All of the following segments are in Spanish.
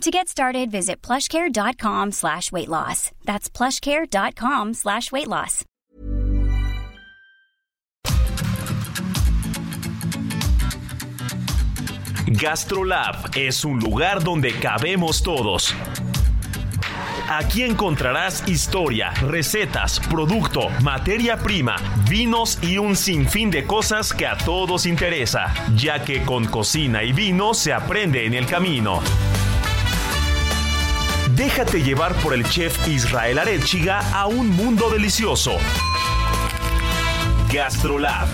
To get started, visit plushcare.com slash weight loss. That's plushcare.com slash weight loss. GastroLab es un lugar donde cabemos todos. Aquí encontrarás historia, recetas, producto, materia prima, vinos y un sinfín de cosas que a todos interesa, ya que con cocina y vino se aprende en el camino. Déjate llevar por el chef Israel Arechiga a un mundo delicioso. GastroLab.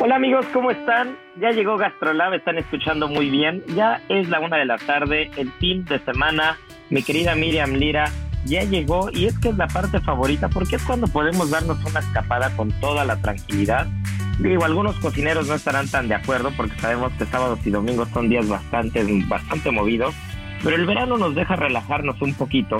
Hola amigos, ¿cómo están? Ya llegó GastroLab, están escuchando muy bien. Ya es la una de la tarde, el fin de semana. Mi querida Miriam Lira ya llegó y es que es la parte favorita porque es cuando podemos darnos una escapada con toda la tranquilidad. Digo, algunos cocineros no estarán tan de acuerdo porque sabemos que sábados y domingos son días bastante, bastante movidos, pero el verano nos deja relajarnos un poquito.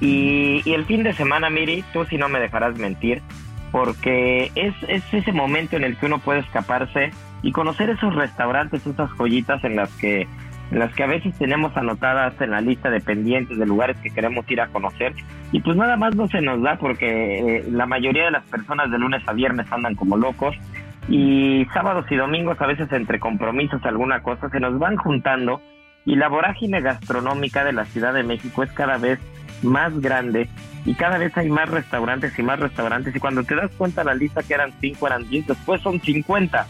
Y, el fin de semana, Miri, tú si no me dejarás mentir, porque es, es ese momento en el que uno puede escaparse y conocer esos restaurantes, esas joyitas en las que las que a veces tenemos anotadas en la lista de pendientes de lugares que queremos ir a conocer. Y pues nada más no se nos da porque eh, la mayoría de las personas de lunes a viernes andan como locos. Y sábados y domingos a veces entre compromisos alguna cosa se nos van juntando. Y la vorágine gastronómica de la Ciudad de México es cada vez más grande y cada vez hay más restaurantes y más restaurantes. Y cuando te das cuenta la lista que eran 5 eran 10, después son 50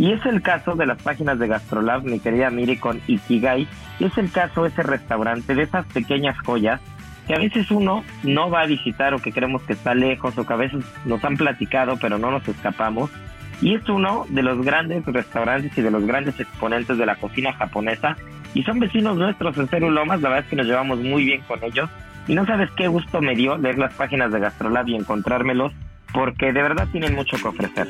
y es el caso de las páginas de Gastrolab, mi querida Miri con Ikigai, es el caso de ese restaurante, de esas pequeñas joyas que a veces uno no va a visitar o que creemos que está lejos o que a veces nos han platicado pero no nos escapamos. Y es uno de los grandes restaurantes y de los grandes exponentes de la cocina japonesa. Y son vecinos nuestros en Cerulomas, la verdad es que nos llevamos muy bien con ellos. Y no sabes qué gusto me dio leer las páginas de Gastrolab y encontrármelos, porque de verdad tienen mucho que ofrecer.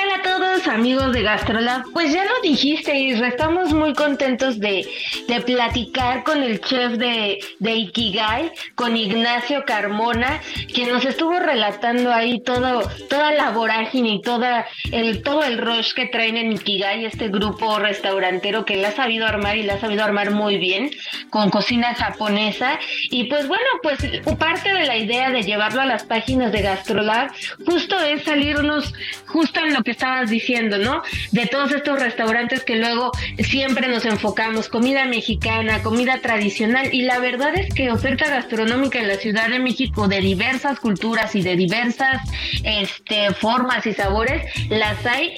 Hola, ¿qué tal a todos amigos de GastroLab? Pues ya lo dijiste, Isra, estamos muy contentos de, de platicar con el chef de, de, Ikigai, con Ignacio Carmona, que nos estuvo relatando ahí todo, toda la vorágine y toda el, todo el rush que traen en Ikigai, este grupo restaurantero que le ha sabido armar y le ha sabido armar muy bien, con cocina japonesa. Y pues bueno, pues parte de la idea de llevarlo a las páginas de GastroLab justo es salirnos justo en lo que estabas diciendo, ¿no? De todos estos restaurantes que luego siempre nos enfocamos, comida mexicana, comida tradicional, y la verdad es que oferta gastronómica en la Ciudad de México de diversas culturas y de diversas este, formas y sabores, las hay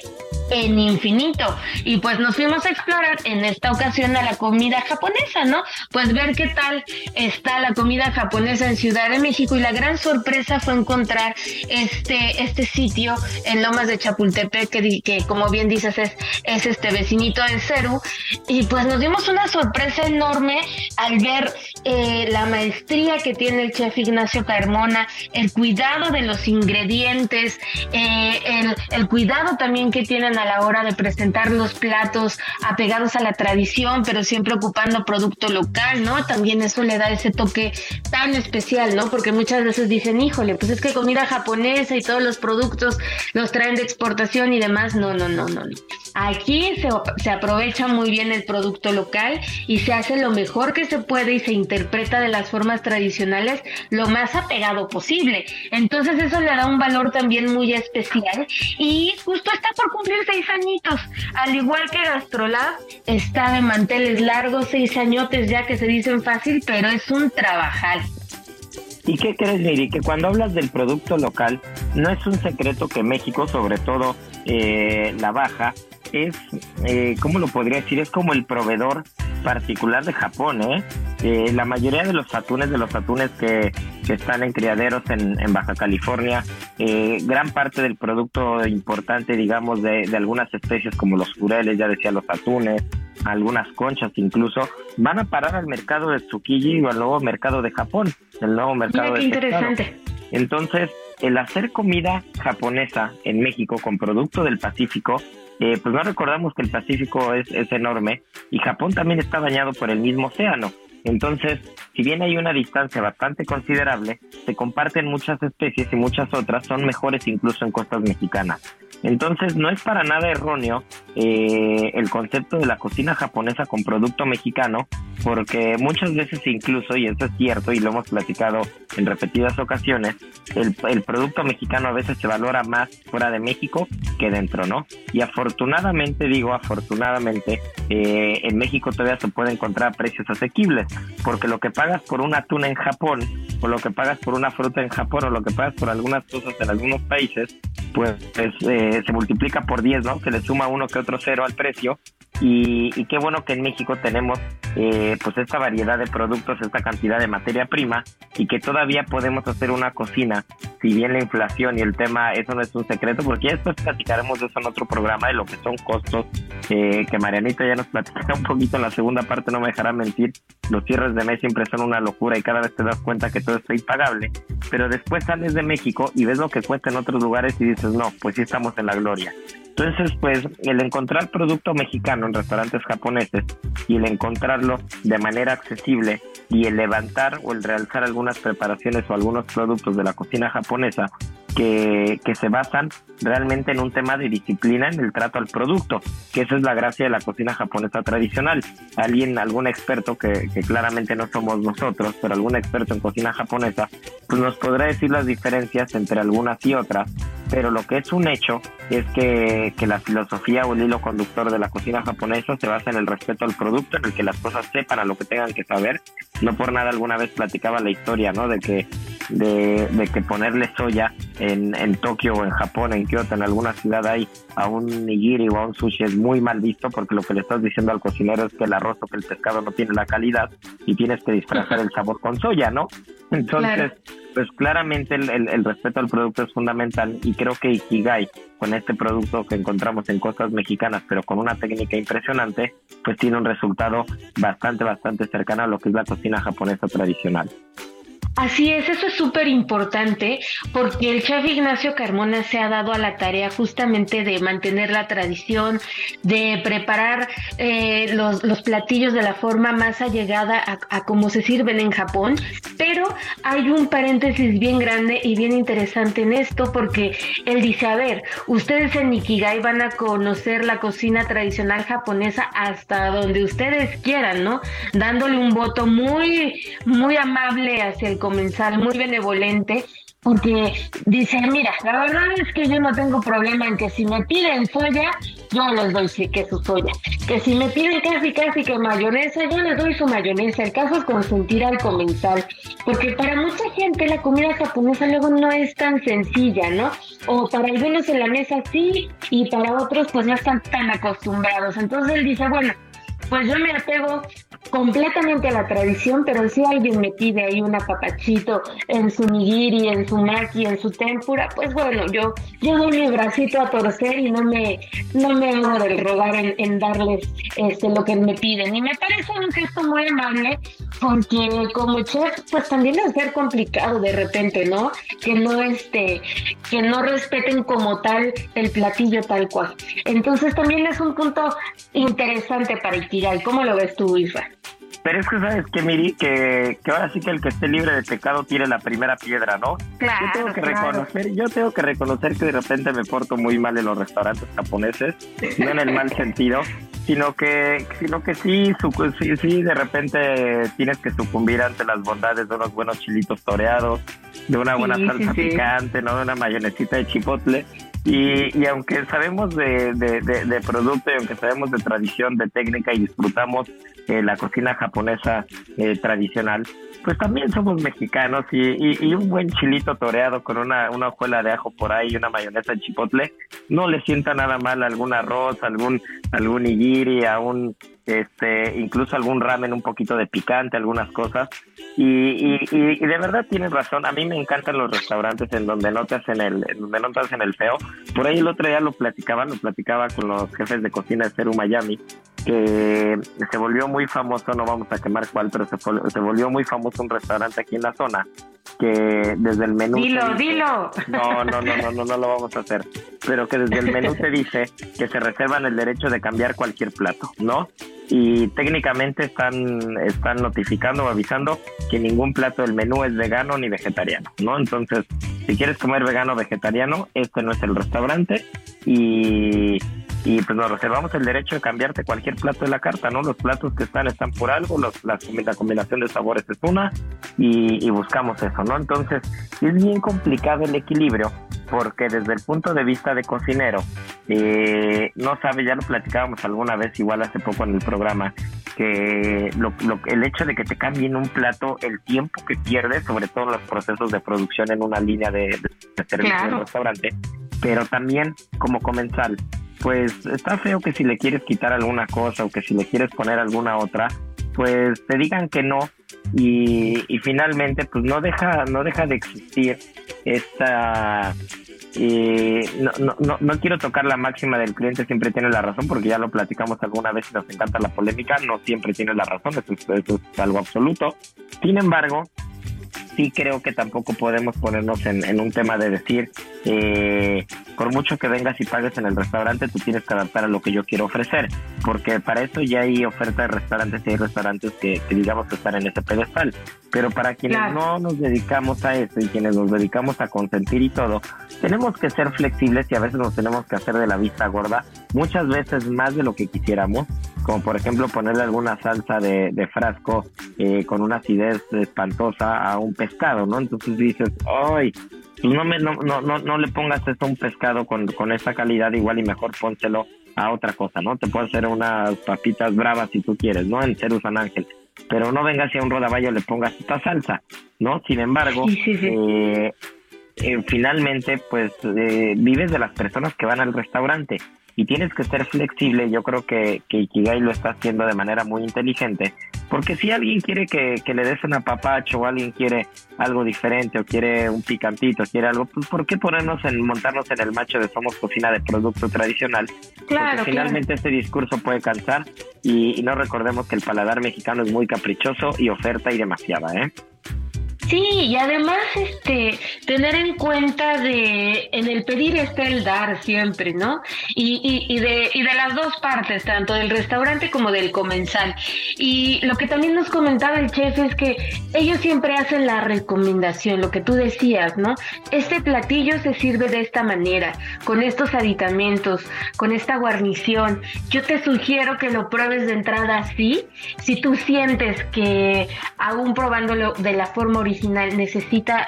en infinito. Y pues nos fuimos a explorar en esta ocasión a la comida japonesa, ¿no? Pues ver qué tal está la comida japonesa en Ciudad de México y la gran sorpresa fue encontrar este, este sitio en Lomas de Chapultepec, que, que como bien dices es, es este vecinito de Ceru. Y pues nos dimos una sorpresa enorme al ver eh, la maestría que tiene el chef Ignacio Carmona, el cuidado de los ingredientes, eh, el, el cuidado también que tienen a la hora de presentar los platos apegados a la tradición, pero siempre ocupando producto local, ¿no? También eso le da ese toque tan especial, ¿no? Porque muchas veces dicen, híjole, pues es que comida japonesa y todos los productos los traen de exportación y demás. No, no, no, no. Aquí se, se aprovecha muy bien el producto local y se hace lo mejor que se puede y se interpreta de las formas tradicionales lo más apegado posible. Entonces eso le da un valor también muy especial y justo está por cumplir seis añitos. Al igual que Gastrolab, está de manteles largos, seis añotes ya que se dicen fácil, pero es un trabajal. ¿Y qué crees, Miri? Que cuando hablas del producto local, no es un secreto que México, sobre todo eh, la baja, es, eh, ¿cómo lo podría decir? Es como el proveedor particular de Japón, ¿eh? eh la mayoría de los atunes, de los atunes que, están en criaderos en, Baja California, eh, gran parte del producto importante, digamos, de, algunas especies como los jureles, ya decía, los atunes, algunas conchas incluso, van a parar al mercado de Tsukiji o al nuevo mercado de Japón, el nuevo mercado de interesante. Entonces, el hacer comida japonesa en México con producto del Pacífico eh, pues no recordamos que el Pacífico es, es enorme y Japón también está bañado por el mismo océano. Entonces, si bien hay una distancia bastante considerable, se comparten muchas especies y muchas otras son mejores incluso en costas mexicanas. Entonces, no es para nada erróneo eh, el concepto de la cocina japonesa con producto mexicano, porque muchas veces incluso, y eso es cierto y lo hemos platicado en repetidas ocasiones, el, producto mexicano a veces se valora más fuera de México que dentro, ¿no? Y afortunadamente, digo afortunadamente, eh, en México todavía se puede encontrar precios asequibles, porque lo que pagas por una tuna en Japón, o lo que pagas por una fruta en Japón, o lo que pagas por algunas cosas en algunos países, pues eh, se multiplica por 10, ¿no? Se le suma uno que otro cero al precio. Y, qué bueno que en México tenemos eh, pues esta variedad de productos, esta cantidad de materia prima y que todavía podemos hacer una cocina, si bien la inflación y el tema, eso no es un secreto, porque ya después platicaremos de eso en otro programa, de lo que son costos, eh, que Marianita ya nos platicará un poquito en la segunda parte, no me dejará mentir, los cierres de mes siempre son una locura y cada vez te das cuenta que todo está impagable, pero después sales de México y ves lo que cuesta en otros lugares y dices, no, pues sí estamos en la gloria. Entonces, pues el encontrar producto mexicano en restaurantes japoneses y el encontrarlo de manera accesible y el levantar o el realzar algunas preparaciones o algunos productos de la cocina japonesa que, que, se basan realmente en un tema de disciplina en el trato al producto, que esa es la gracia de la cocina japonesa tradicional. Alguien, algún experto que, que claramente no somos nosotros, pero algún experto en cocina japonesa, pues nos podrá decir las diferencias entre algunas y otras pero lo que es un hecho es que, que, la filosofía o el hilo conductor de la cocina japonesa se basa en el respeto al producto, en el que las cosas sepan a lo que tengan que saber. No por nada alguna vez platicaba la historia, ¿no? De que, de, de que ponerle soya en, en Tokio o en Japón, en Kyoto, en alguna ciudad hay a un nigiri o a un sushi es muy mal visto porque lo que le estás diciendo al cocinero es que el arroz o que el pescado no tiene la calidad y tienes que disfrazar el sabor con soya, ¿no? Entonces, pues claramente el, el, respeto al producto es fundamental y creo que Ikigai, con este producto que encontramos en costas mexicanas, pero con una técnica impresionante, pues tiene un resultado bastante, bastante cercano a lo que es la cocina japonesa tradicional. Así es, eso es súper importante porque el chef Ignacio Carmona se ha dado a la tarea justamente de mantener la tradición, de preparar eh, los, los, platillos de la forma más allegada a, cómo se sirven en Japón, pero hay un paréntesis bien grande y bien interesante en esto porque él dice, a ver, ustedes en Nikigai van a conocer la cocina tradicional japonesa hasta donde ustedes quieran, ¿no? Dándole un voto muy, muy amable hacia el comensal, muy benevolente, porque dice, mira, la verdad es que yo no tengo problema en que si me piden soya, yo les doy su soya. Que si me piden casi casi que mayonesa, yo les doy su mayonesa. El caso es consentir al comensal. Porque para mucha gente la comida japonesa luego no es tan sencilla, ¿no? O para algunos en la mesa sí, y para otros pues no están tan acostumbrados. Entonces él dice, bueno, pues yo me apego completamente a la tradición, pero si alguien me pide ahí un apapachito en su nigiri, en su maki, en su tempura, pues bueno, yo, yo doy mi bracito a torcer y no me, no me hago del rogar en, darles este, lo que me piden. Y me parece un gesto muy amable porque como chef, pues también es ser complicado de repente, ¿no? Que no este, que no respeten como tal el platillo tal cual. Entonces también es un punto interesante para Ikigai. ¿Cómo lo ves tú, Isra? Pero es que sabes que, Miri, que, que ahora sí que el que esté libre de pecado tiene la primera piedra, ¿no? Claro, yo tengo que reconocer, yo tengo que reconocer que de repente me porto muy mal en los restaurantes japoneses, no en el mal sentido, sino que, sino que sí, sí, sí, de repente tienes que sucumbir ante las bondades de unos buenos chilitos toreados, de una buena salsa picante, ¿no? De una mayonesita de chipotle. Y, y aunque sabemos de, de, de, producto y aunque sabemos de tradición, de técnica y disfrutamos eh, la cocina japonesa eh, tradicional, pues también somos mexicanos y, y, un buen chilito toreado con una, una hojuela de ajo por ahí y una mayonesa de chipotle no le sienta nada mal algún arroz, algún algún nigiri, a un este, incluso algún ramen un poquito de picante, algunas cosas. Y, y, de verdad tienes razón, a mí me encantan los restaurantes en donde no te hacen el, en donde no te hacen el feo. Por ahí el otro día lo platicaba, lo platicaba con los jefes de cocina de Ceru Miami, que se volvió muy famoso, no vamos a quemar cuál, pero se, se volvió muy famoso un restaurante aquí en la zona que desde el menú dilo dilo no no no no no no lo vamos a hacer pero que desde el menú te dice que se reservan el derecho de cambiar cualquier plato no y técnicamente están están notificando o avisando que ningún plato del menú es vegano ni vegetariano no entonces si quieres comer vegano o vegetariano este no es el restaurante y y pues nos reservamos el derecho de cambiarte cualquier plato de la carta, ¿no? Los platos que están están por algo, la, combinación de sabores es una y, buscamos eso, ¿no? Entonces es bien complicado el equilibrio porque desde el punto de vista de cocinero, eh, no sabe, ya lo platicábamos alguna vez, igual hace poco en el programa, que lo, el hecho de que te cambien un plato, el tiempo que pierdes, sobre todo en los procesos de producción en una línea de, servicio en restaurante, pero también como comensal, pues está feo que si le quieres quitar alguna cosa o que si le quieres poner alguna otra, pues te digan que no y, finalmente pues no deja no deja de existir esta y no, no, no, quiero tocar la máxima del cliente siempre tiene la razón porque ya lo platicamos alguna vez y nos encanta la polémica no siempre tiene la razón eso, eso es algo absoluto. Sin embargo sí creo que tampoco podemos ponernos en, un tema de decir, eh, por mucho que vengas y pagues en el restaurante, tú tienes que adaptar a lo que yo quiero ofrecer, porque para eso ya hay oferta de restaurantes y hay restaurantes que, digamos que están en ese pedestal. Pero para quienes no nos dedicamos a eso y quienes nos dedicamos a consentir y todo, tenemos que ser flexibles y a veces nos tenemos que hacer de la vista gorda, muchas veces más de lo que quisiéramos, como por ejemplo ponerle alguna salsa de, frasco eh, con una acidez espantosa a un pescado, ¿no? Entonces dices, ¡ay! Pues no, me, no, no, no, le pongas esto a un pescado con, con esta calidad igual y mejor pónselo a otra cosa, ¿no? Te puedo hacer unas papitas bravas si tú quieres, ¿no? En Ceru San Ángel. Pero no vengas y a un rodaballo le pongas esta salsa, ¿no? Sin embargo, eh, eh, finalmente, pues eh, vives de las personas que van al restaurante y tienes que ser flexible. Yo creo que, que Ikigai lo está haciendo de manera muy inteligente, porque si alguien quiere que, le des una papacho o alguien quiere algo diferente o quiere un picantito, quiere algo, pues ¿por qué ponernos en montarnos en el macho de somos cocina de producto tradicional? Claro, porque finalmente este discurso puede cansar y, y no recordemos que el paladar mexicano es muy caprichoso y oferta y demasiada, ¿eh? Sí, y además este tener en cuenta de en el pedir está el dar siempre, ¿no? Y, y, de, y de las dos partes, tanto del restaurante como del comensal. Y lo que también nos comentaba el chef es que ellos siempre hacen la recomendación, lo que tú decías, ¿no? Este platillo se sirve de esta manera, con estos aditamentos, con esta guarnición. Yo te sugiero que lo pruebes de entrada así, si tú sientes que aún probándolo de la forma original, necesita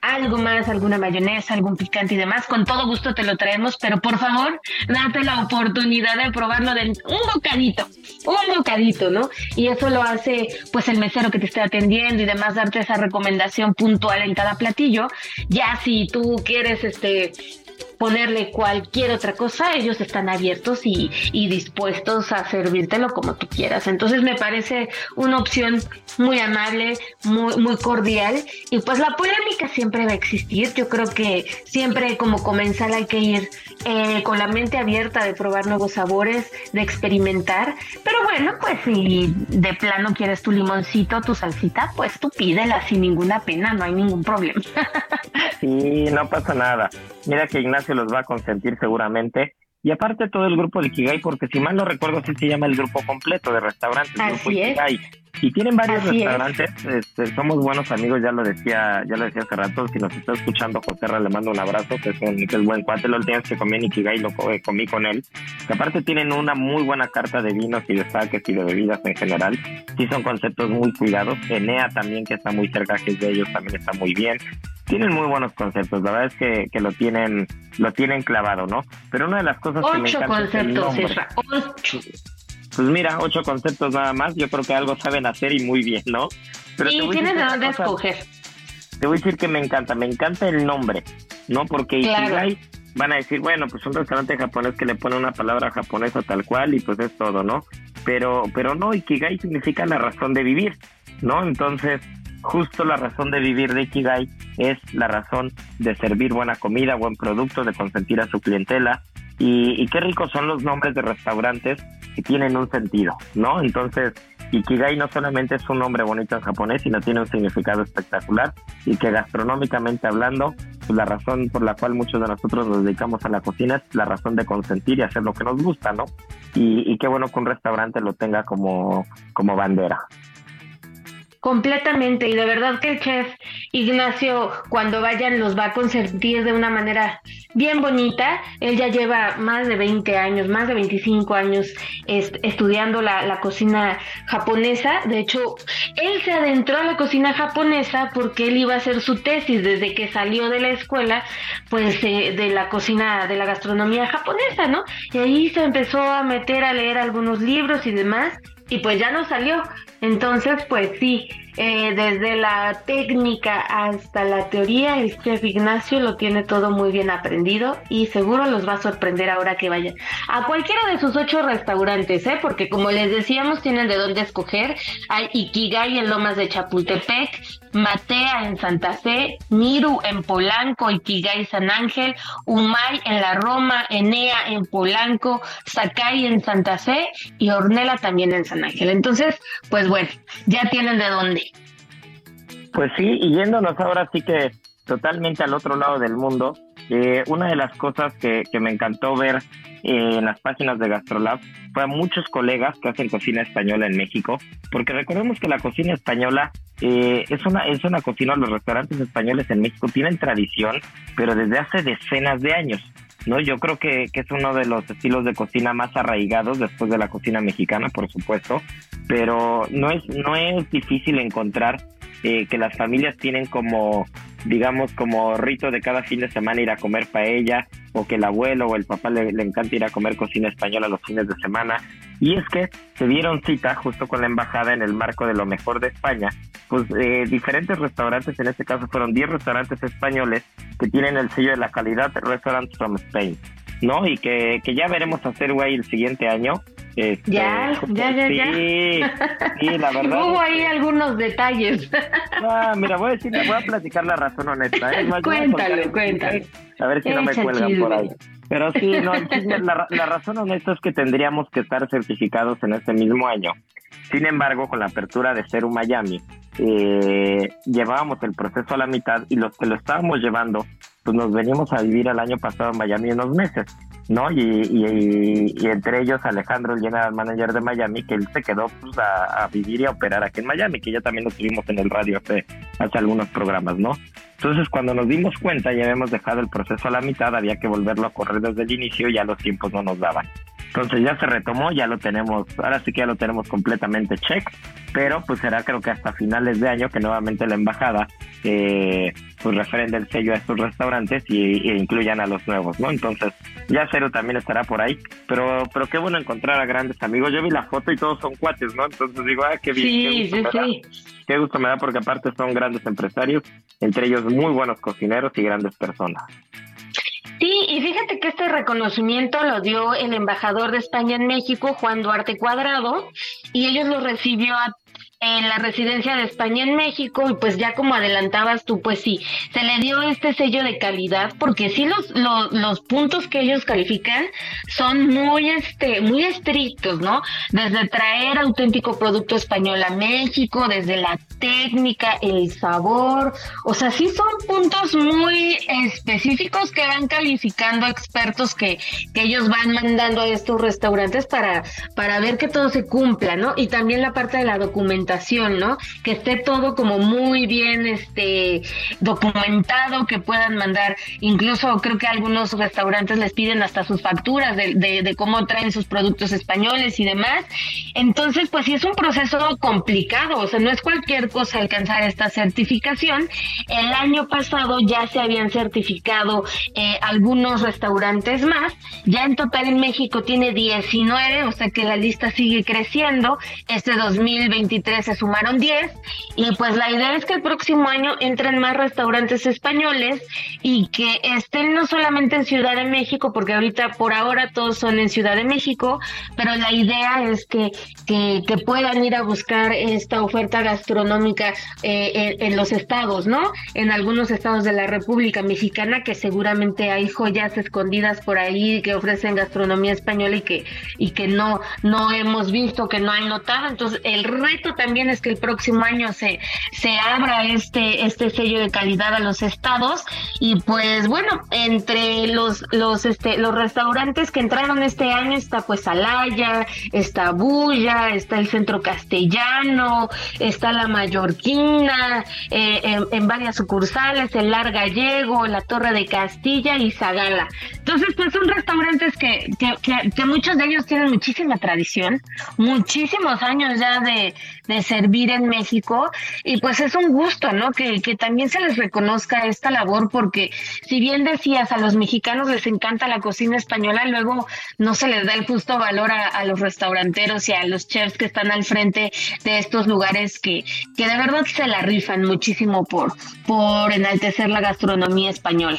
algo más, alguna mayonesa, algún picante y demás, con todo gusto te lo traemos, pero por favor, date la oportunidad de probarlo de un bocadito, un bocadito, ¿no? Y eso lo hace pues el mesero que te esté atendiendo y demás, darte esa recomendación puntual en cada platillo. Ya si tú quieres este ponerle cualquier otra cosa, ellos están abiertos y, dispuestos a servírtelo como tú quieras. Entonces me parece una opción muy amable, muy, muy cordial y pues la polémica siempre va a existir. Yo creo que siempre como comensal hay que ir eh, con la mente abierta de probar nuevos sabores, de experimentar. Pero bueno, pues si de plano quieres tu limoncito, tu salsita, pues tú pídela sin ninguna pena, no hay ningún problema. sí, no pasa nada. Mira que Ignacio los va a consentir seguramente. Y aparte todo el grupo de Ikigai, porque si mal no recuerdo, así se llama el grupo completo de restaurantes, grupo Ikigai. Y tienen varios restaurantes, este, somos buenos amigos, ya lo decía, ya lo decía hace rato, si nos está escuchando José le mando un abrazo, que es un, que es buen cuate, lo última que comí en Ikigai lo comí con él, que aparte tienen una muy buena carta de vinos y de saques y de bebidas en general, sí son conceptos muy cuidados, Enea también que está muy cerca que es de ellos también está muy bien, tienen muy buenos conceptos, la verdad es que, que lo tienen lo tienen clavado, ¿no? Pero una de las cosas que me encanta conceptos, es ocho. Pues mira, ocho conceptos nada más, yo creo que algo saben hacer y muy bien, ¿no? Pero y tienes de dónde escoger. Te voy a decir que me encanta, me encanta el nombre, ¿no? Porque Ikigai van a decir, bueno, pues un restaurante japonés que le pone una palabra japonesa tal cual y pues es todo, ¿no? pero, pero no, Ikigai significa la razón de vivir, ¿no? Entonces, justo la razón de vivir de Ikigai es la razón de servir buena comida, buen producto, de consentir a su clientela. Y, y qué ricos son los nombres de restaurantes que tienen un sentido, ¿no? Entonces, Ikigai no solamente es un nombre bonito en japonés, sino tiene un significado espectacular y que gastronómicamente hablando, pues la razón por la cual muchos de nosotros nos dedicamos a la cocina es la razón de consentir y hacer lo que nos gusta, ¿no? Y, y qué bueno que un restaurante lo tenga como, como bandera. Completamente, y de verdad que el chef Ignacio, cuando vayan, los va a consentir de una manera bien bonita. Él ya lleva más de 20 años, más de 25 años estudiando la, cocina japonesa. De hecho, él se adentró a la cocina japonesa porque él iba a hacer su tesis desde que salió de la escuela, pues eh, de la cocina, de la gastronomía japonesa, ¿no? Y ahí se empezó a meter a leer algunos libros y demás y pues ya no salió. Entonces, pues sí, eh, desde la técnica hasta la teoría, el chef Ignacio lo tiene todo muy bien aprendido y seguro los va a sorprender ahora que vayan a cualquiera de sus ocho restaurantes, ¿eh? porque como les decíamos, tienen de dónde escoger. Hay Ikigai en Lomas de Chapultepec, Matea en Santa Fe, Miru en Polanco, Ikigai San Ángel, Umay en la Roma, Enea en Polanco, Sakai en Santa Fe y Ornella también en San Ángel. Entonces, pues bueno, ya tienen de dónde. Pues sí, y yéndonos ahora sí que totalmente al otro lado del mundo, eh, una de las cosas que, me encantó ver eh, en las páginas de Gastrolab fue a muchos colegas que hacen cocina española en México, porque recordemos que la cocina española eh, es una es una cocina, los restaurantes españoles en México tienen tradición, pero desde hace decenas de años. ¿No? Yo creo que, que, es uno de los estilos de cocina más arraigados después de la cocina mexicana, por supuesto, pero no es, no es difícil encontrar eh, que las familias tienen como, digamos, como rito de cada fin de semana ir a comer paella, o que el abuelo o el papá le, encanta ir a comer cocina española los fines de semana. Y es que se dieron cita justo con la embajada en el marco de lo mejor de España, pues eh, diferentes restaurantes, en este caso fueron 10 restaurantes españoles que tienen el sello de la calidad Restaurants from Spain. ¿no? Y que, que ya veremos hacer, güey, el siguiente año. Este, ya, ya, ya, sí, Sí, la verdad. Hubo ahí algunos detalles. Ah, mira, voy a decir, voy a platicar la razón honesta. ¿eh? cuéntale, cuéntale. A ver si no me cuelgan por ahí. Pero sí, no, la, la razón honesta es que tendríamos que estar certificados en este mismo año. Sin embargo, con la apertura de Ceru Miami, eh, llevábamos el proceso a la mitad y los que lo estábamos llevando, pues nos venimos a vivir el año pasado en Miami unos meses. ¿No? Y, y, entre ellos Alejandro, el general manager de Miami, que él se quedó pues, a, vivir y a operar aquí en Miami, que ya también lo tuvimos en el radio hace, hace algunos programas, ¿no? Entonces, cuando nos dimos cuenta, ya habíamos dejado el proceso a la mitad, había que volverlo a correr desde el inicio, y ya los tiempos no nos daban. Entonces ya se retomó, ya lo tenemos, ahora sí que ya lo tenemos completamente check, pero pues será creo que hasta finales de año que nuevamente la embajada eh, pues referende el sello a estos restaurantes y, incluyan a los nuevos, ¿no? Entonces ya Cero también estará por ahí, pero pero qué bueno encontrar a grandes amigos. Yo vi la foto y todos son cuates, ¿no? Entonces digo, ah, qué bien. Sí, qué sí, sí. Qué gusto me da porque aparte son grandes empresarios, entre ellos muy buenos cocineros y grandes personas. Sí, y fíjate que este reconocimiento lo dio el embajador de España en México, Juan Duarte Cuadrado, y ellos lo recibió a en la residencia de España en México y pues ya como adelantabas tú, pues sí, se le dio este sello de calidad porque sí los, los, puntos que ellos califican son muy, este, muy estrictos, ¿no? Desde traer auténtico producto español a México, desde la técnica, el sabor, o sea, sí son puntos muy específicos que van calificando expertos que, que ellos van mandando a estos restaurantes para, para ver que todo se cumpla, ¿no? Y también la parte de la documentación ¿no? Que esté todo como muy bien este documentado, que puedan mandar, incluso creo que algunos restaurantes les piden hasta sus facturas de, cómo traen sus productos españoles y demás. Entonces, pues sí es un proceso complicado, o sea, no es cualquier cosa alcanzar esta certificación. El año pasado ya se habían certificado eh, algunos restaurantes más, ya en total en México tiene 19, o sea que la lista sigue creciendo. Este 2023 se sumaron 10 y pues la idea es que el próximo año entren más restaurantes españoles y que estén no solamente en Ciudad de México, porque ahorita por ahora todos son en Ciudad de México, pero la idea es que, que, puedan ir a buscar esta oferta gastronómica eh, en, los estados, ¿no? En algunos estados de la República Mexicana que seguramente hay joyas escondidas por ahí que ofrecen gastronomía española y que, y que no, no hemos visto, que no hay notado. Entonces, el reto también es que el próximo año se, se abra este, este sello de calidad a los estados y pues bueno, entre los, los, este, los restaurantes que entraron este año está pues Alaya, está Bulla, está el Centro Castellano, está la Mallorquina, eh, en, varias sucursales, el Lar Gallego, la Torre de Castilla y Zagala. Entonces, pues son restaurantes que, que, que muchos de ellos tienen muchísima tradición, muchísimos años ya de servir en México y pues es un gusto, ¿no? Que, que también se les reconozca esta labor porque si bien decías a los mexicanos les encanta la cocina española, luego no se les da el justo valor a, los restauranteros y a los chefs que están al frente de estos lugares que, que de verdad se la rifan muchísimo por, por enaltecer la gastronomía española.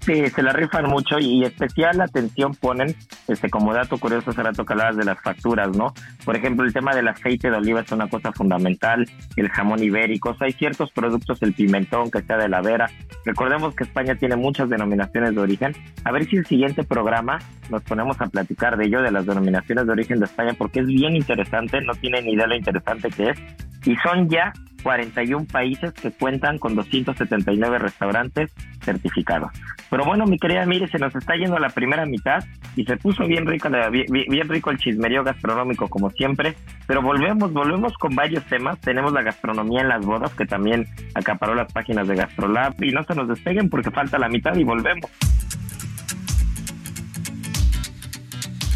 Sí, se la rifan mucho y especial atención ponen, este como dato curioso, será tocar de las facturas, ¿no? Por ejemplo, el tema del aceite de oliva es una cosa fundamental, el jamón ibérico, hay ciertos productos, el pimentón que sea de la vera. Recordemos que España tiene muchas denominaciones de origen. A ver si el siguiente programa nos ponemos a platicar de ello, de las denominaciones de origen de España, porque es bien interesante, no tienen idea lo interesante que es. Y son ya 41 países que cuentan con 279 restaurantes certificados. Pero bueno, mi querida Mire, se nos está yendo la primera mitad y se puso bien rico, bien, rico el chismerío gastronómico como siempre, pero volvemos, volvemos con varios temas. Tenemos la gastronomía en las bodas que también acaparó las páginas de Gastrolab y no se nos despeguen porque falta la mitad y volvemos.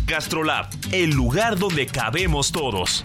Gastrolab, el lugar donde cabemos todos.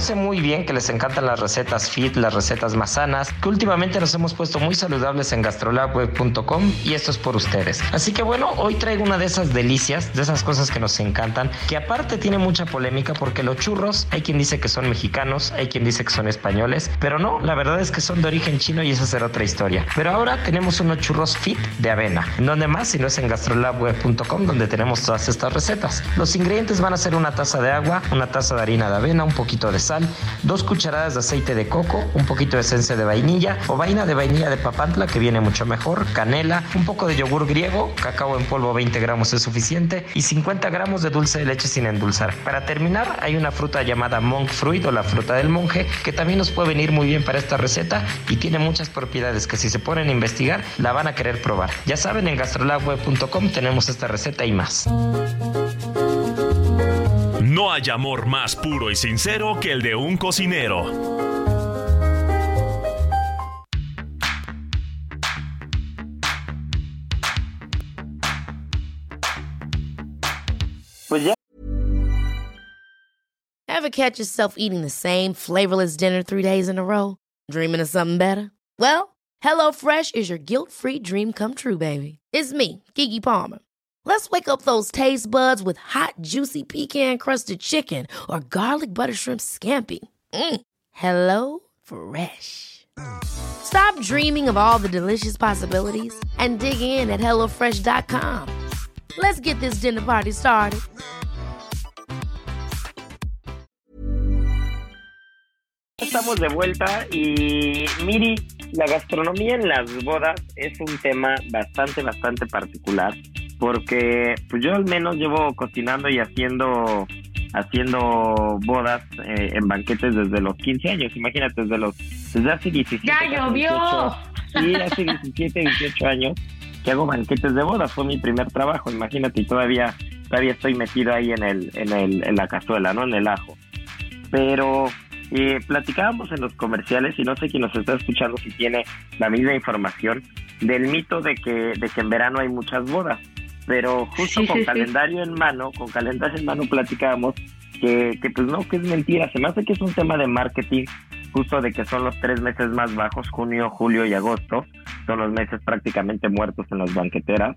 Sé muy bien que les encantan las recetas fit, las recetas más sanas, que últimamente nos hemos puesto muy saludables en gastrolabweb.com y esto es por ustedes. Así que bueno, hoy traigo una de esas delicias, de esas cosas que nos encantan, que aparte tiene mucha polémica porque los churros, hay quien dice que son mexicanos, hay quien dice que son españoles, pero no, la verdad es que son de origen chino y esa será otra historia. Pero ahora tenemos unos churros fit de avena. ¿En dónde más? Si no es en gastrolabweb.com donde tenemos todas estas recetas. Los ingredientes van a ser una taza de agua, una taza de harina de avena, un poquito de sal, dos cucharadas de aceite de coco, un poquito de esencia de vainilla o vaina de vainilla de papantla que viene mucho mejor, canela, un poco de yogur griego, cacao en polvo 20 gramos es suficiente y 50 gramos de dulce de leche sin endulzar. Para terminar hay una fruta llamada monk fruit o la fruta del monje que también nos puede venir muy bien para esta receta y tiene muchas propiedades que si se ponen a investigar la van a querer probar. Ya saben en gastrolabweb.com tenemos esta receta y más. No hay amor más puro y sincero que el de un cocinero. Pues ya. Ever catch yourself eating the same flavorless dinner three days in a row? Dreaming of something better? Well, HelloFresh is your guilt-free dream come true, baby. It's me, Kiki Palmer. Let's wake up those taste buds with hot, juicy pecan crusted chicken or garlic butter shrimp scampi. Mm. Hello Fresh. Stop dreaming of all the delicious possibilities and dig in at HelloFresh.com. Let's get this dinner party started. Estamos de vuelta y Miri, la gastronomía en las bodas es un tema bastante, bastante particular porque pues yo al menos llevo cocinando y haciendo haciendo bodas eh, en banquetes desde los 15 años, imagínate, desde los desde hace 17 ¡Ya llovió! sí, hace 17, 18 años que hago banquetes de bodas, fue mi primer trabajo, imagínate, y todavía todavía estoy metido ahí en el en el en la cazuela, ¿no? En el ajo. Pero eh, platicábamos en los comerciales y no sé quién nos está escuchando si tiene la misma información del mito de que de que en verano hay muchas bodas pero justo con calendario en mano, con calendario en mano platicábamos que, que pues no, que es mentira, se me hace que es un tema de marketing, justo de que son los tres meses más bajos, junio, julio y agosto, son los meses prácticamente muertos en las banqueteras,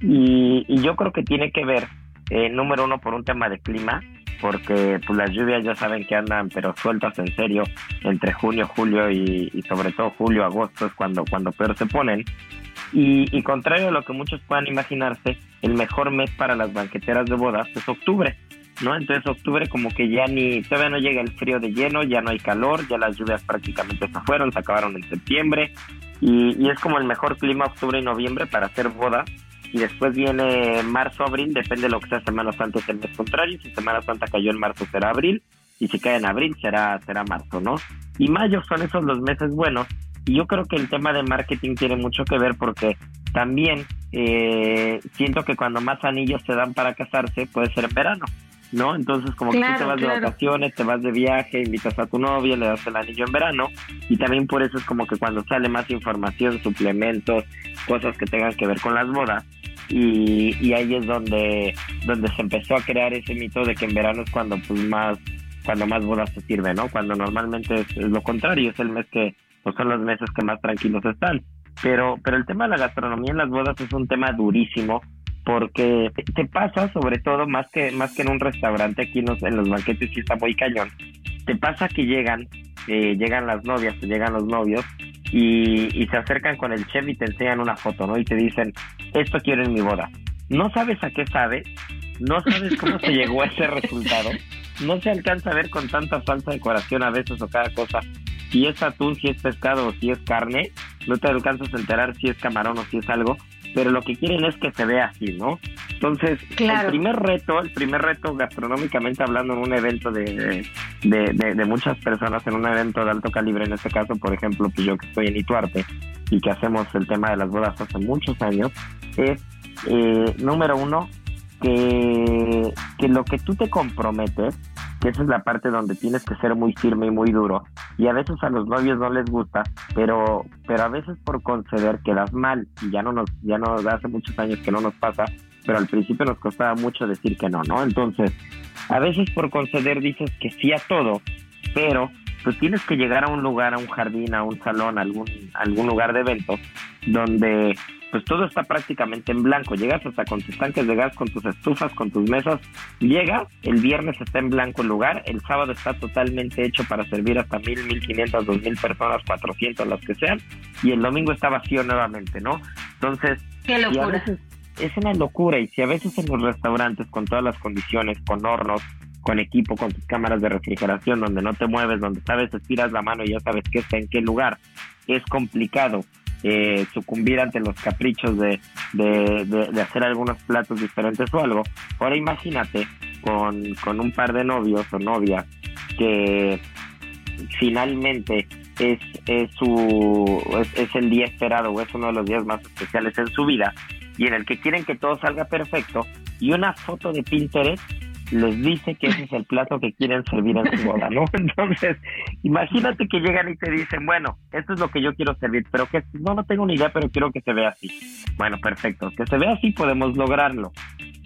y, y yo creo que tiene que ver, eh, número uno, por un tema de clima, porque pues las lluvias ya saben que andan pero sueltas en serio entre junio, julio y, y sobre todo julio, agosto es cuando, cuando peor se ponen y, contrario a lo que muchos puedan imaginarse, el mejor mes para las banqueteras de bodas es octubre, ¿no? Entonces octubre como que ya ni, todavía no llega el frío de lleno, ya no hay calor, ya las lluvias prácticamente se fueron, se acabaron en septiembre y, es como el mejor clima octubre y noviembre para hacer bodas y después viene marzo, abril, depende de lo que sea Semana Santa es el mes contrario, si Semana Santa cayó en marzo será abril y si cae en abril será, será marzo, ¿no? Y mayo son esos los meses buenos y yo creo que el tema de marketing tiene mucho que ver porque también eh, siento que cuando más anillos se dan para casarse puede ser en verano, ¿no? Entonces como que tú te vas de vacaciones, te vas de viaje, invitas a tu novia, le das el anillo en verano y también por eso es como que cuando sale más información, suplementos, cosas que tengan que ver con las bodas, y, y, ahí es donde donde se empezó a crear ese mito de que en verano es cuando pues más cuando más bodas se sirven, ¿no? Cuando normalmente es lo contrario, es el mes que pues son los meses que más tranquilos están. Pero, pero el tema de la gastronomía en las bodas es un tema durísimo porque te pasa sobre todo más que más que en un restaurante aquí en los, en los banquetes sí está muy cañón te pasa que llegan eh, llegan las novias o llegan los novios y, y, se acercan con el chef y te enseñan una foto no y te dicen esto quiero en mi boda no sabes a qué sabe no sabes cómo se llegó a ese resultado no se alcanza a ver con tanta falsa decoración a veces o cada cosa si es atún, si es pescado o si es carne, no te alcanzas a enterar si es camarón o si es algo, pero lo que quieren es que se vea así, ¿no? Entonces, el primer reto, el primer reto gastronómicamente hablando en un evento de, de, muchas personas, en un evento de alto calibre, en este caso, por ejemplo, pues yo que estoy en Ituarte y que hacemos el tema de las bodas hace muchos años, es, eh, número uno, que, que lo que tú te comprometes que esa es la parte donde tienes que ser muy firme y muy duro. Y a veces a los novios no les gusta, pero, pero a veces por conceder quedas mal. Y ya no nos, ya no hace muchos años que no nos pasa, pero al principio nos costaba mucho decir que no, ¿no? Entonces, a veces por conceder dices que sí a todo, pero pues tienes que llegar a un lugar, a un jardín, a un salón, a algún, algún lugar de eventos donde pues todo está prácticamente en blanco. Llegas hasta con tus tanques de gas, con tus estufas, con tus mesas. Llegas, el viernes está en blanco el lugar, el sábado está totalmente hecho para servir hasta mil, mil quinientas, dos mil personas, cuatrocientos, las que sean, y el domingo está vacío nuevamente, ¿no? Entonces, Qué locura. es una locura, y si a veces en los restaurantes, con todas las condiciones, con hornos, con equipo, con tus cámaras de refrigeración, donde no te mueves, donde sabes, estiras la mano y ya sabes qué está en qué lugar, es complicado eh, sucumbir ante los caprichos de, de, hacer algunos platos diferentes o algo. Ahora imagínate con, con un par de novios o novias que finalmente es, es, su, es, el día esperado o es uno de los días más especiales en su vida y en el que quieren que todo salga perfecto y una foto de Pinterest les dice que ese es el plato que quieren servir en su boda, ¿no? Entonces, imagínate que llegan y te dicen, bueno, esto es lo que yo quiero servir, pero que no, no tengo ni idea, pero quiero que se vea así. Bueno, perfecto, que se vea así podemos lograrlo,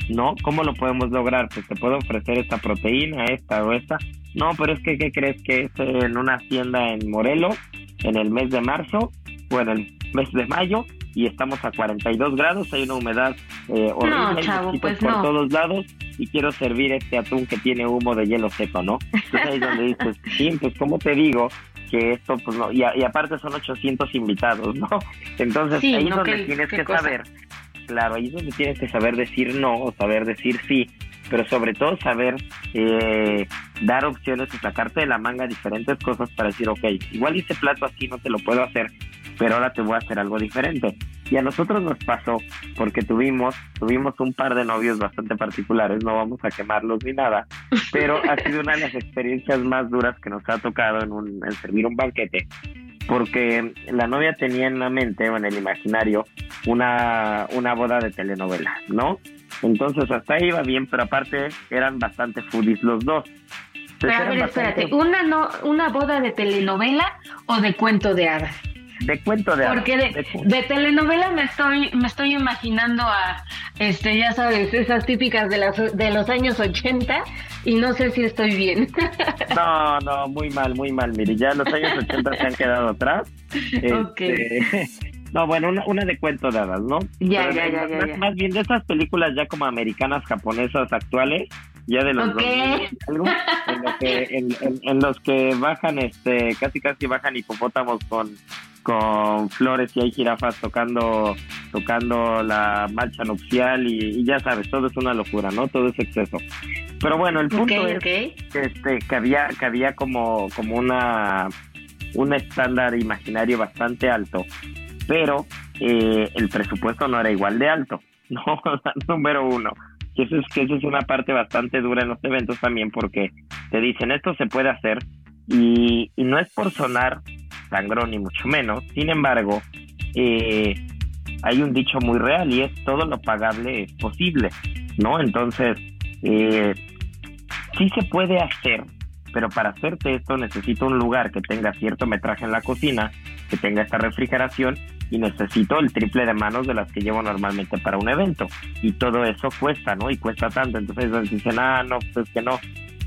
¿no? ¿Cómo lo podemos lograr? Pues te puedo ofrecer esta proteína, esta o esta. No, pero es que, ¿qué crees que es en una tienda en Morelos, en el mes de marzo o en el mes de mayo? Y estamos a 42 grados, hay una humedad eh, horrible, no, pues por todos lados y quiero servir este atún que tiene humo de hielo seco, ¿no? Entonces ahí es donde dices, sí, pues como te digo que esto, pues no, y, aparte son 800 invitados, ¿no? Entonces ahí es donde tienes que saber, claro, ahí es donde tienes que saber decir no o saber decir sí, pero sobre todo saber eh, dar opciones y sacarte de la manga diferentes cosas para decir, ok, igual este plato así no te lo puedo hacer, pero ahora te voy a hacer algo diferente. Y a nosotros nos pasó porque tuvimos, tuvimos un par de novios bastante particulares, no vamos a quemarlos ni nada, pero ha sido una de las experiencias más duras que nos ha tocado en, un, en servir un banquete, porque la novia tenía en la mente o en el imaginario una, una boda de telenovela, ¿no? Entonces hasta ahí iba bien, pero aparte eran bastante foodies los dos. Pero a ver, espérate, ¿una, no, ¿una boda de telenovela o de cuento de hadas? De cuento de Porque de, telenovela me estoy, me estoy imaginando a, este, ya sabes, esas típicas de, las, de los años 80 y no sé si estoy bien. No, no, muy mal, muy mal. Mire, ya los años 80 se han quedado atrás. Este, no, bueno, una, una, de cuento de hadas, ¿no? Ya, ya, ya, ya, más, bien de esas películas ya como americanas, japonesas, actuales, ya de los okay. en, los que, en, los que bajan, este, casi casi bajan hipopótamos con con flores y hay jirafas tocando tocando la marcha nupcial y, ya sabes, todo es una locura, ¿no? Todo es exceso. Pero bueno, el punto es Que, este, que había que había como como una un estándar imaginario bastante alto, pero eh, el presupuesto no era igual de alto, no, número uno. Y eso es que eso es una parte bastante dura en los eventos también porque te dicen esto se puede hacer y, y no es por sonar sangrón ni mucho menos. Sin embargo, eh, hay un dicho muy real y es todo lo pagable es posible, ¿no? Entonces, eh, sí se puede hacer, pero para hacerte esto necesito un lugar que tenga cierto metraje en la cocina, que tenga esta refrigeración y necesito el triple de manos de las que llevo normalmente para un evento. Y todo eso cuesta, ¿no? Y cuesta tanto. Entonces dicen, ah, no, pues que no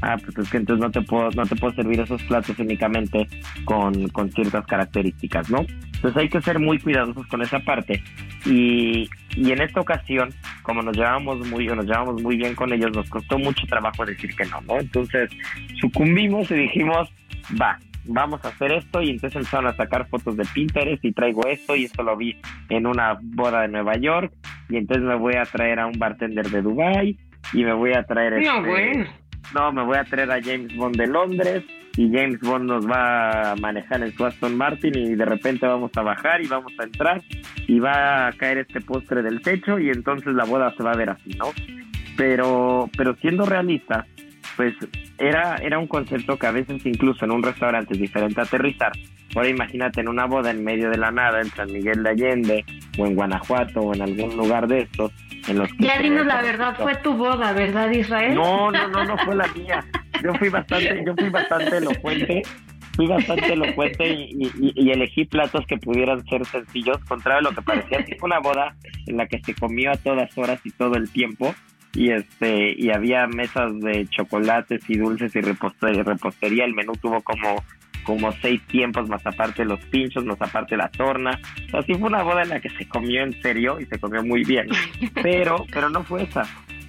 ah, pues es que entonces no te puedo, no te puedo servir esos platos únicamente con, con ciertas características, ¿no? Entonces hay que ser muy cuidadosos con esa parte. Y, y en esta ocasión, como nos llevamos muy, nos llevamos muy bien con ellos, nos costó mucho trabajo decir que no, ¿no? Entonces sucumbimos y dijimos, va, vamos a hacer esto y entonces empezaron a sacar fotos de Pinterest y traigo esto y esto lo vi en una boda de Nueva York y entonces me voy a traer a un bartender de Dubai y me voy a traer este, no, me voy a traer a James Bond de Londres y James Bond nos va a manejar en su Aston Martin y de repente vamos a bajar y vamos a entrar y va a caer este postre del techo y entonces la boda se va a ver así, ¿no? Pero, pero siendo realista, pues era, era un concepto que a veces incluso en un restaurante es diferente aterrizar. Ahora imagínate en una boda en medio de la nada, en San Miguel de Allende, o en Guanajuato, o en algún lugar de estos, en los que... Ya dinos la verdad, fue tu boda, ¿verdad, Israel? No, no, no, no fue la mía. Yo fui bastante, yo fui bastante elocuente, fui bastante elocuente y, y, elegí platos que pudieran ser sencillos, contrario a lo que parecía. Fue una boda en la que se comió a todas horas y todo el tiempo y este y había mesas de chocolates y dulces y repostería, el menú tuvo como como seis tiempos más aparte los pinchos más aparte la torna. Así fue una boda en la que se comió en serio y se comió muy bien pero pero no fue esa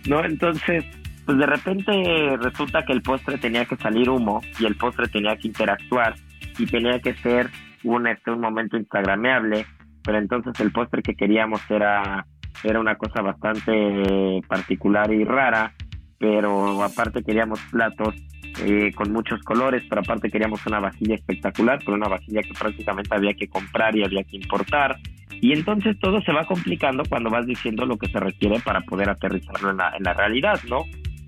no entonces pues de repente resulta que el postre tenía que salir humo y el postre tenía que interactuar y tenía que ser un este un momento instagrameable pero entonces el postre que queríamos era era una cosa bastante particular y rara, pero aparte queríamos platos eh, con muchos colores, pero aparte queríamos una vajilla espectacular, pero una vajilla que prácticamente había que comprar y había que importar. Y entonces todo se va complicando cuando vas diciendo lo que se requiere para poder aterrizarlo en la, en la realidad, ¿no?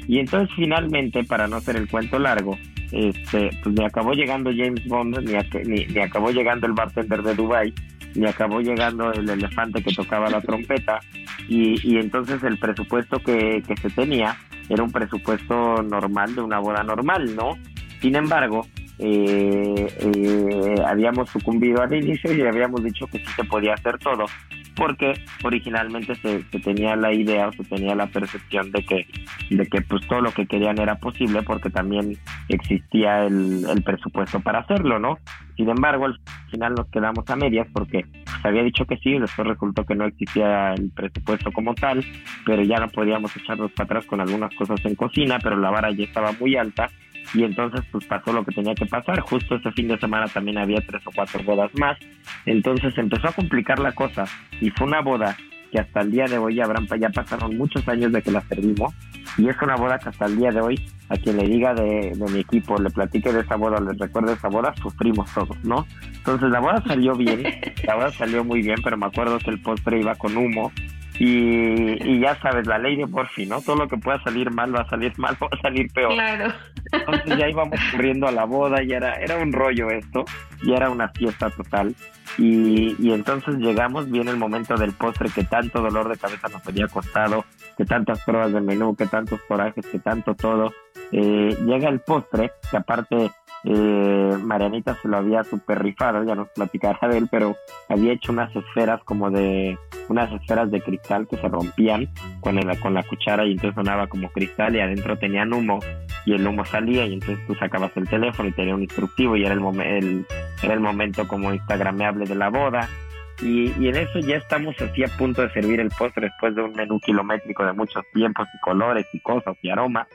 Y entonces finalmente, para no hacer el cuento largo, este, pues me acabó llegando James Bond, ni, ni acabó llegando el bartender de Dubai, y acabó llegando el elefante que tocaba la trompeta y, entonces el presupuesto que se tenía era un presupuesto normal de una boda normal, ¿no? Sin embargo, eh, eh, habíamos sucumbido al inicio y habíamos dicho que sí se podía hacer todo, porque originalmente se, tenía la idea o se tenía la percepción de que, de que pues todo lo que querían era posible porque también existía el, el presupuesto para hacerlo, ¿no? Sin embargo, al final nos quedamos a medias porque se había dicho que sí, después resultó que no existía el presupuesto como tal, pero ya no podíamos echarnos para atrás con algunas cosas en cocina, pero la vara ya estaba muy alta y entonces pues pasó lo que tenía que pasar. Justo ese fin de semana también había tres o cuatro bodas más, entonces empezó a complicar la cosa. Y fue una boda que hasta el día de hoy habrán, ya pasaron muchos años de que la servimos y es una boda que hasta el día de hoy a quien le diga de, mi equipo, le platique de esa boda, le recuerde esa boda, sufrimos todos, ¿no? Entonces la boda salió bien, la boda salió muy bien, pero me acuerdo que el postre iba con humo y, ya sabes, la ley de Murphy, ¿no? Todo lo que pueda salir mal va a salir mal, va a salir peor. Claro. Entonces ya íbamos corriendo a la boda y era, era un rollo esto, y era una fiesta total. Y, y entonces llegamos, viene el momento del postre que tanto dolor de cabeza nos había costado, que tantas pruebas del menú, que tantos corajes, que tanto todo. Eh, llega el postre, que aparte eh, Marianita se lo había super rifado, ya nos platicará de él, pero había hecho unas esferas como de, unas esferas de cristal que se rompían con, el, con la cuchara y entonces sonaba como cristal y adentro tenían humo y el humo salía y entonces tú sacabas el teléfono y tenía un instructivo y era el, era el momento como instagrameable de la boda. Y, y, en eso ya estamos así a punto de servir el postre después de un menú kilométrico de muchos tiempos y colores y cosas y aromas.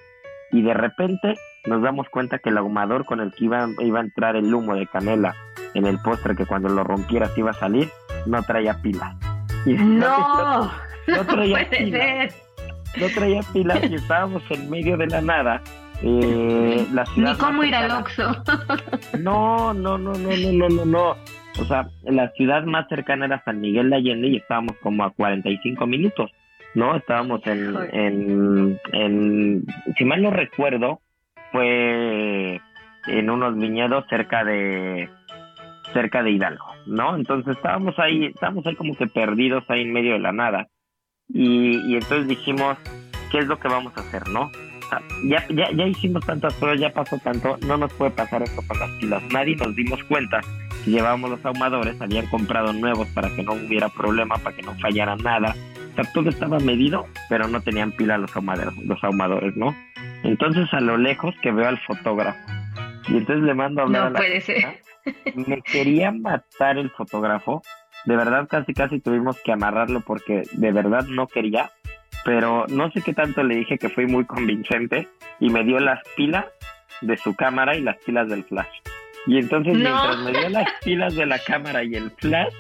Y de repente nos damos cuenta que el ahumador con el que iba, iba a entrar el humo de canela en el postre, que cuando lo rompieras iba a salir, no traía pila. no, no traía pilas. No traía pilas y estábamos en medio de la nada. Eh, la ciudad Ni cómo ir al Oxxo. No, no, no, no, no, no, no, no. O sea, la ciudad más cercana era San Miguel de Allende y estábamos como a 45 minutos, ¿no? Estábamos en, en, en si mal no recuerdo, fue en unos viñedos cerca de cerca de Hidalgo, ¿no? Entonces estábamos ahí, estábamos ahí como que perdidos ahí en medio de la nada. Y, y entonces dijimos, ¿qué es lo que vamos a hacer, no? ya, ya, ya hicimos tantas pruebas, ya pasó tanto, no nos puede pasar esto con las pilas. Nadie nos dimos cuenta que llevábamos los ahumadores, habían comprado nuevos para que no hubiera problema, para que no fallara nada. O sea, todo estaba medido, pero no tenían pila los ahumadores, los ahumadores, ¿no? Entonces a lo lejos que veo al fotógrafo. Y entonces le mando a hablar no a la puede ser. Me quería matar el fotógrafo. De verdad casi casi tuvimos que amarrarlo porque de verdad no quería. Pero no sé qué tanto le dije que fue muy convincente y me dio las pilas de su cámara y las pilas del flash. Y entonces mientras me dio las pilas de la cámara y el flash,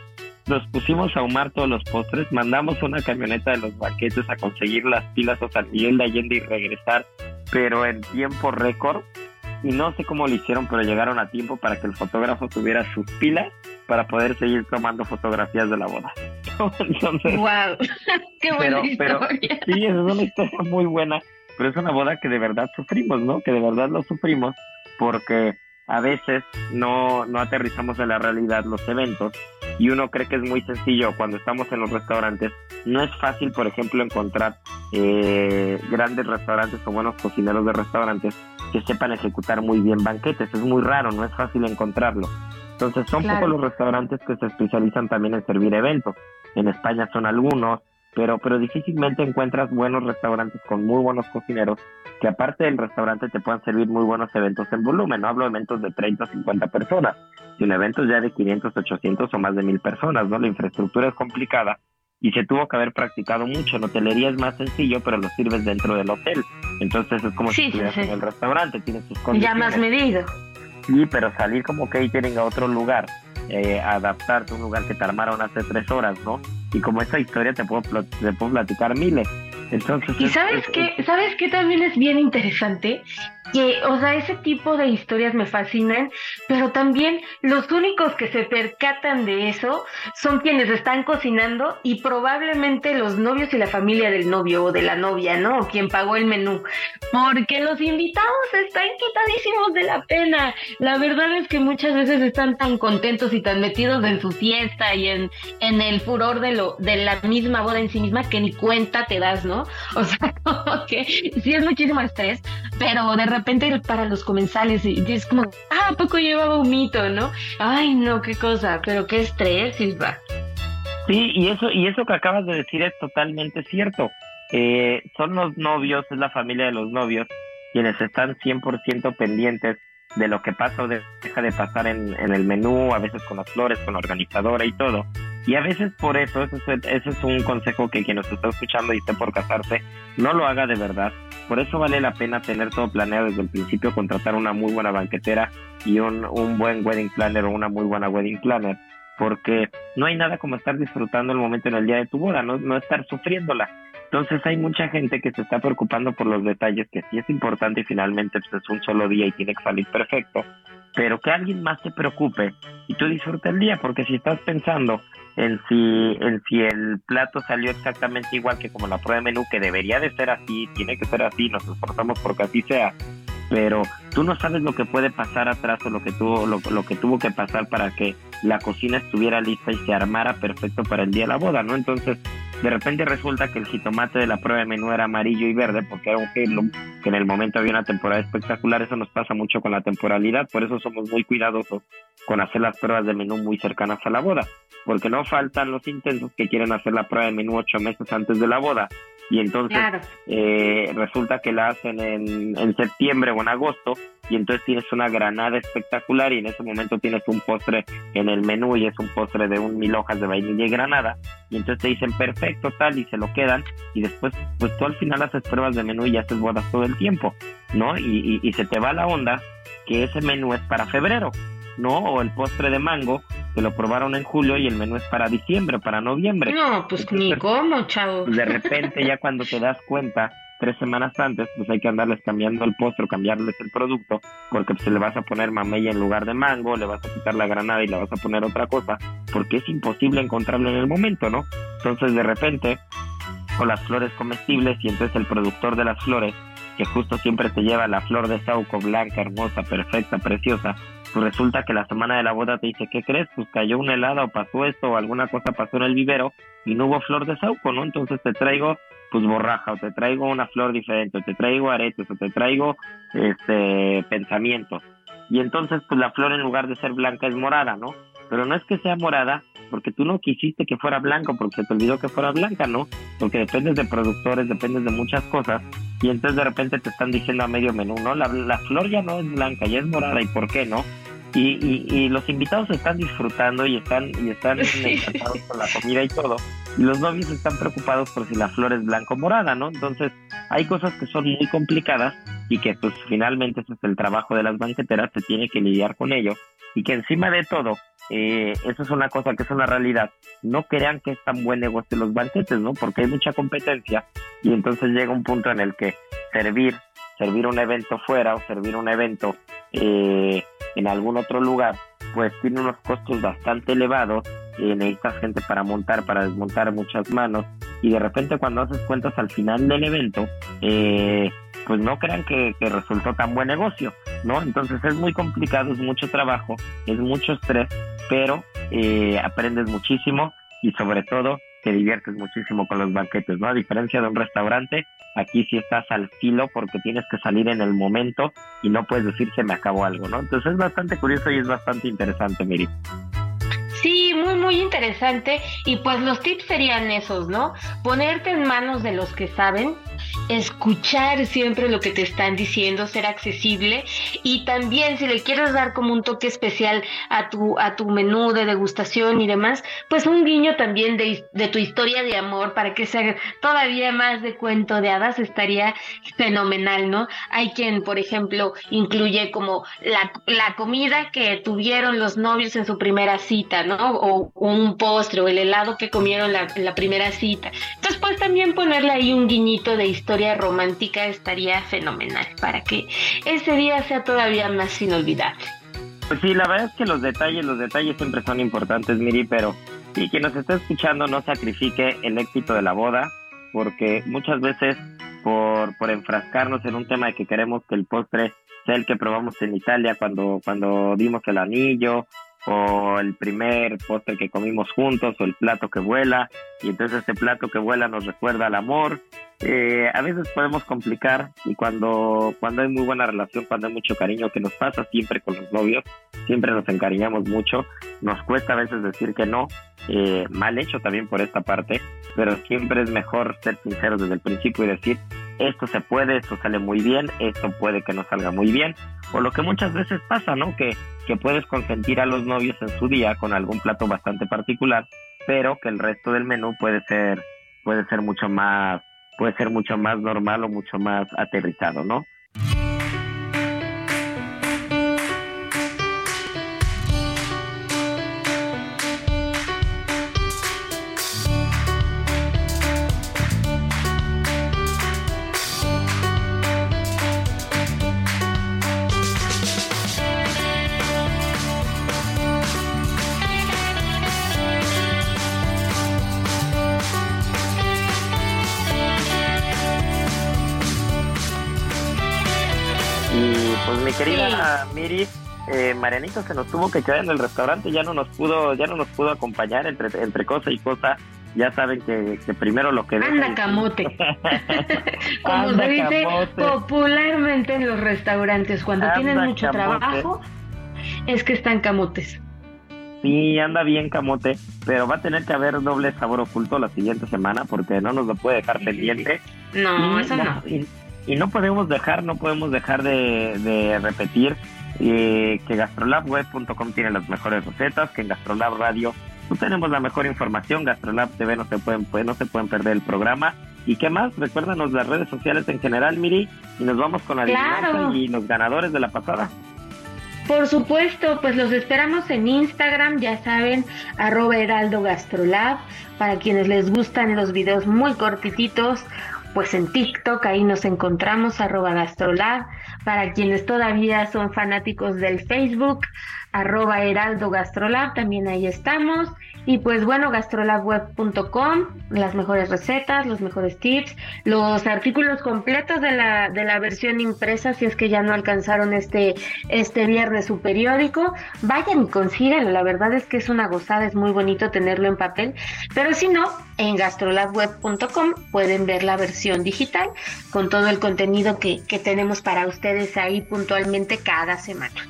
nos pusimos a ahumar todos los postres, mandamos una camioneta de los banquetes a conseguir las pilas a San Miguel de Allende y regresar, pero en tiempo récord. Y no sé cómo lo hicieron, pero llegaron a tiempo para que el fotógrafo tuviera sus pilas para poder seguir tomando fotografías de la boda. Entonces, wow, qué buena pero, historia. sí, es una historia muy buena, pero es una boda que de verdad sufrimos, ¿no? Que de verdad lo sufrimos porque a veces no, no aterrizamos en la realidad los eventos y uno cree que es muy sencillo cuando estamos en los restaurantes. No es fácil, por ejemplo, encontrar eh, grandes restaurantes o buenos cocineros de restaurantes que sepan ejecutar muy bien banquetes. Es muy raro, no es fácil encontrarlo. Entonces son Claro. pocos los restaurantes que se especializan también en servir eventos. En España son algunos, pero, pero difícilmente encuentras buenos restaurantes con muy buenos cocineros que aparte del restaurante te puedan servir muy buenos eventos en volumen. No hablo de eventos de 30 o 50 personas, sino eventos ya de 500, 800 o más de 1000 personas, ¿no? La infraestructura es complicada y se tuvo que haber practicado mucho. En hotelería es más sencillo, pero lo sirves dentro del hotel. Entonces es como Sí, si estuvieras sí. en el restaurante, tienes tus Ya condiciones. más medido. Sí, pero salir como catering a otro lugar, eh, adaptarte a un lugar que te armaron hace tres horas, ¿no? Y como esa historia te puedo, te puedo platicar miles. Entonces, Y es- sabes es- qué, sabes qué también es bien interesante, que, o sea, ese tipo de historias me fascinan, pero también los únicos que se percatan de eso son quienes están cocinando y probablemente los novios y la familia del novio o de la novia, ¿no? O quien pagó el menú, porque los invitados están quitadísimos de la pena. La verdad es que muchas veces están tan contentos y tan metidos en su fiesta y en, en el furor de lo de la misma boda en sí misma que ni cuenta te das, ¿no? O sea, como que sí es muchísimo estrés, pero de repente para los comensales es como, ah, ¿a poco llevaba un mito, no? Ay, no, qué cosa, pero qué estrés, Isba. Sí, y eso, y eso que acabas de decir es totalmente cierto. Eh, son los novios, es la familia de los novios, quienes están 100% pendientes de lo que pasa o de- deja de pasar en, en el menú, a veces con las flores, con la organizadora y todo. Y a veces por eso, ese es, ese es un consejo que quien nos está escuchando y esté por casarse, no lo haga de verdad. Por eso vale la pena tener todo planeado desde el principio, contratar una muy buena banquetera y un, un buen wedding planner o una muy buena wedding planner porque no hay nada como estar disfrutando el momento en el día de tu boda, no, no estar sufriéndola. Entonces hay mucha gente que se está preocupando por los detalles, que sí es importante y finalmente pues, es un solo día y tiene que salir perfecto, pero que alguien más se preocupe y tú disfrutes el día, porque si estás pensando en si, en si el plato salió exactamente igual que como la prueba de menú, que debería de ser así, tiene que ser así, nos esforzamos porque así sea, pero tú no sabes lo que puede pasar atrás o lo que tuvo, lo, lo, que tuvo que pasar para que la cocina estuviera lista y se armara perfecto para el día de la boda, ¿no? Entonces, de repente resulta que el jitomate de la prueba de menú era amarillo y verde porque era un heirloom, que en el momento había una temporada espectacular, eso nos pasa mucho con la temporalidad, por eso somos muy cuidadosos con hacer las pruebas de menú muy cercanas a la boda, porque no faltan los intentos que quieren hacer la prueba de menú ocho meses antes de la boda y entonces eh, resulta que la hacen en, en septiembre o en agosto y entonces tienes una granada espectacular y en ese momento tienes un postre en el menú y es un postre de un mil hojas de vainilla y granada y entonces te dicen perfecto tal y se lo quedan y después pues tú al final haces pruebas de menú y haces bodas todo el tiempo, ¿no? Y, y, y se te va la onda que ese menú es para febrero, ¿no? O el postre de mango que lo probaron en julio y el menú es para diciembre, para noviembre. No, pues ni cómo, chavo. De repente ya cuando te das cuenta tres semanas antes, pues hay que andarles cambiando el postre, cambiarles el producto, porque pues, le vas a poner mamella en lugar de mango, le vas a quitar la granada y le vas a poner otra cosa, porque es imposible encontrarlo en el momento, ¿no? Entonces de repente, o las flores comestibles, y entonces el productor de las flores, que justo siempre te lleva la flor de sauco blanca, hermosa, perfecta, preciosa, pues resulta que la semana de la boda te dice, ¿qué crees? Pues cayó una helada o pasó esto o alguna cosa pasó en el vivero y no hubo flor de sauco, ¿no? Entonces te traigo pues borraja o te traigo una flor diferente o te traigo aretes o te traigo este pensamientos y entonces pues la flor en lugar de ser blanca es morada no pero no es que sea morada porque tú no quisiste que fuera blanco porque se te olvidó que fuera blanca no porque dependes de productores dependes de muchas cosas y entonces de repente te están diciendo a medio menú no la, la flor ya no es blanca ya es morada y por qué no y, y, y, los invitados están disfrutando y están y están encantados con la comida y todo y los novios están preocupados por si la flor es blanco o morada, ¿no? Entonces hay cosas que son muy complicadas y que pues finalmente ese es el trabajo de las banqueteras, se tiene que lidiar con ello y que encima de todo, eh, eso es una cosa que es una realidad, no crean que es tan buen negocio los banquetes, ¿no? Porque hay mucha competencia y entonces llega un punto en el que servir, servir un evento fuera o servir un evento eh, en algún otro lugar, pues tiene unos costos bastante elevados, eh, necesitas gente para montar, para desmontar muchas manos, y de repente cuando haces cuentas al final del evento, eh, pues no crean que, que, resultó tan buen negocio, ¿no? Entonces es muy complicado, es mucho trabajo, es mucho estrés, pero eh, aprendes muchísimo y sobre todo te diviertes muchísimo con los banquetes, ¿no? A diferencia de un restaurante, aquí sí estás al filo porque tienes que salir en el momento y no puedes decir se me acabó algo, ¿no? Entonces es bastante curioso y es bastante interesante, Miri. Sí, muy, muy interesante. Y pues los tips serían esos, ¿no? Ponerte en manos de los que saben, escuchar siempre lo que te están diciendo, ser accesible y también si le quieres dar como un toque especial a tu, a tu menú de degustación y demás, pues un guiño también de, de tu historia de amor para que sea todavía más de cuento de hadas estaría fenomenal, ¿no? Hay quien, por ejemplo, incluye como la, la comida que tuvieron los novios en su primera cita, ¿no? O, un postre o el helado que comieron la, la primera cita. Entonces, pues también ponerle ahí un guiñito de historia romántica estaría fenomenal para que ese día sea todavía más inolvidable. Pues sí, la verdad es que los detalles, los detalles siempre son importantes, Miri, pero sí, quien nos está escuchando no sacrifique el éxito de la boda, porque muchas veces por, por enfrascarnos en un tema de que queremos que el postre sea el que probamos en Italia cuando, cuando dimos el anillo o el primer postre que comimos juntos o el plato que vuela y entonces este plato que vuela nos recuerda al amor. Eh, a veces podemos complicar y cuando cuando hay muy buena relación cuando hay mucho cariño que nos pasa siempre con los novios siempre nos encariñamos mucho nos cuesta a veces decir que no eh, mal hecho también por esta parte pero siempre es mejor ser sinceros desde el principio y decir esto se puede, esto sale muy bien, esto puede que no salga muy bien, o lo que muchas veces pasa, ¿no? Que, que puedes consentir a los novios en su día con algún plato bastante particular, pero que el resto del menú puede ser, puede ser mucho más, puede ser mucho más normal o mucho más aterrizado, ¿no? Querida Miri, eh, Marianito se nos tuvo que quedar en el restaurante, ya no nos pudo, ya no nos pudo acompañar entre, entre cosa y cosa. Ya saben que, primero lo que... Anda camote. Como se dice popularmente en los restaurantes, cuando tienen mucho trabajo, es que están camotes. Sí, anda bien camote, pero va a tener que haber doble sabor oculto la siguiente semana porque no nos lo puede dejar pendiente. No, eso no. Y, no podemos dejar, no podemos dejar de, repetir eh, que gastrolabweb.com tiene las mejores recetas, que en Gastrolab Radio pues, tenemos la mejor información, Gastrolab TV no se pueden, pues, no se pueden perder el programa. ¿Y qué más? Recuérdanos las redes sociales en general, Miri, y nos vamos con la claro. y los ganadores de la pasada. Por supuesto, pues los esperamos en Instagram, ya saben, arroba heraldo gastrolab, para quienes les gustan los videos muy cortititos, pues en TikTok ahí nos encontramos, arroba gastrolab, para quienes todavía son fanáticos del Facebook, arroba heraldo gastrolab, también ahí estamos, y pues bueno, gastrolabweb.com, las mejores recetas, los mejores tips, los artículos completos de la, de la versión impresa, si es que ya no alcanzaron este, este viernes su periódico, vayan y consíganlo, la verdad es que es una gozada, es muy bonito tenerlo en papel, pero si no, en gastrolabweb.com pueden ver la versión digital con todo el contenido que, que tenemos para ustedes ahí puntualmente cada semana.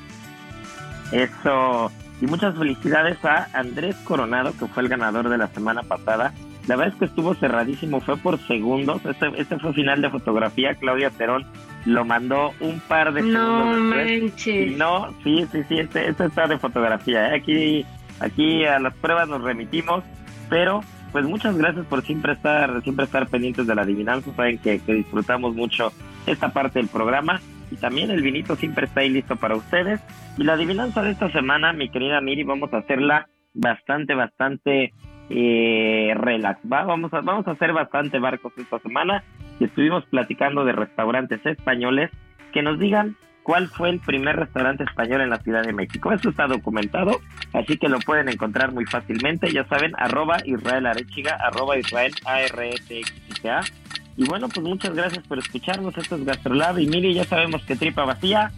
Eso y muchas felicidades a Andrés Coronado, que fue el ganador de la semana pasada. La verdad es que estuvo cerradísimo, fue por segundos. Este, este fue final de fotografía. Claudia Terón lo mandó un par de segundos. No manches. no, sí, sí, sí, este, este está de fotografía. ¿eh? Aquí, aquí a las pruebas nos remitimos, pero pues muchas gracias por siempre estar, siempre estar pendientes de la adivinanza. Saben que, que disfrutamos mucho esta parte del programa y también el vinito siempre está ahí listo para ustedes. Y la adivinanza de esta semana, mi querida Miri, vamos a hacerla bastante, bastante eh, relax. Vamos, a, vamos a hacer bastante barcos esta semana. Estuvimos platicando de restaurantes españoles que nos digan cuál fue el primer restaurante español en la Ciudad de México. Esto está documentado, así que lo pueden encontrar muy fácilmente. Ya saben, arroba Israel Arechiga, arroba Israel a r -A. Y bueno, pues muchas gracias por escucharnos. Esto es Gastrolab. Y mire, ya sabemos que tripa vacía.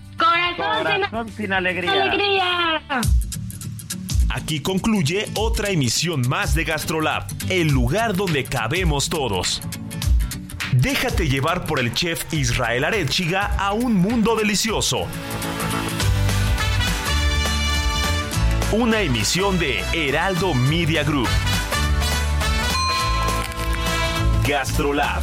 Corazón, sin, alegría. alegría. Aquí concluye otra emisión más de Gastrolab, el lugar donde cabemos todos. Déjate llevar por el chef Israel Arechiga a un mundo delicioso. Una emisión de Heraldo Media Group. Gastrolab